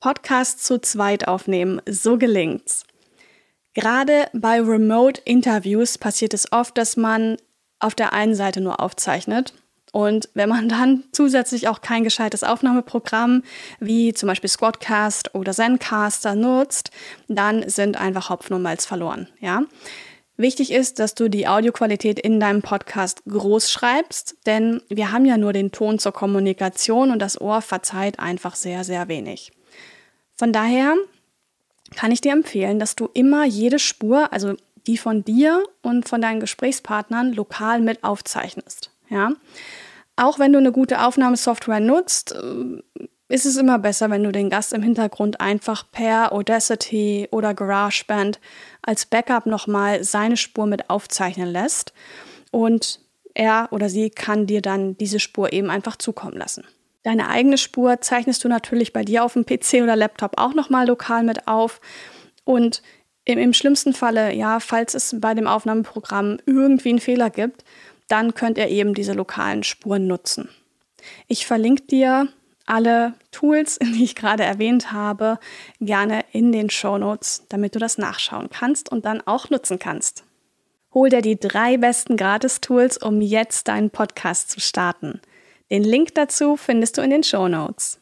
Podcast zu zweit aufnehmen, so gelingt's. Gerade bei Remote-Interviews passiert es oft, dass man auf der einen Seite nur aufzeichnet und wenn man dann zusätzlich auch kein gescheites Aufnahmeprogramm wie zum Beispiel Squadcast oder Zencaster nutzt, dann sind einfach Hopfen und Malz verloren. Ja? Wichtig ist, dass du die Audioqualität in deinem Podcast groß schreibst, denn wir haben ja nur den Ton zur Kommunikation und das Ohr verzeiht einfach sehr, sehr wenig. Von daher kann ich dir empfehlen, dass du immer jede Spur, also die von dir und von deinen Gesprächspartnern lokal mit aufzeichnest. Ja? Auch wenn du eine gute Aufnahmesoftware nutzt, äh, ist es immer besser, wenn du den Gast im Hintergrund einfach per Audacity oder GarageBand als Backup nochmal seine Spur mit aufzeichnen lässt und er oder sie kann dir dann diese Spur eben einfach zukommen lassen. Deine eigene Spur zeichnest du natürlich bei dir auf dem PC oder Laptop auch nochmal lokal mit auf und im, im schlimmsten Falle, ja, falls es bei dem Aufnahmeprogramm irgendwie einen Fehler gibt, dann könnt ihr eben diese lokalen Spuren nutzen. Ich verlinke dir alle Tools, die ich gerade erwähnt habe, gerne in den Show Notes, damit du das nachschauen kannst und dann auch nutzen kannst. Hol dir die drei besten Gratis-Tools, um jetzt deinen Podcast zu starten. Den Link dazu findest du in den Show Notes.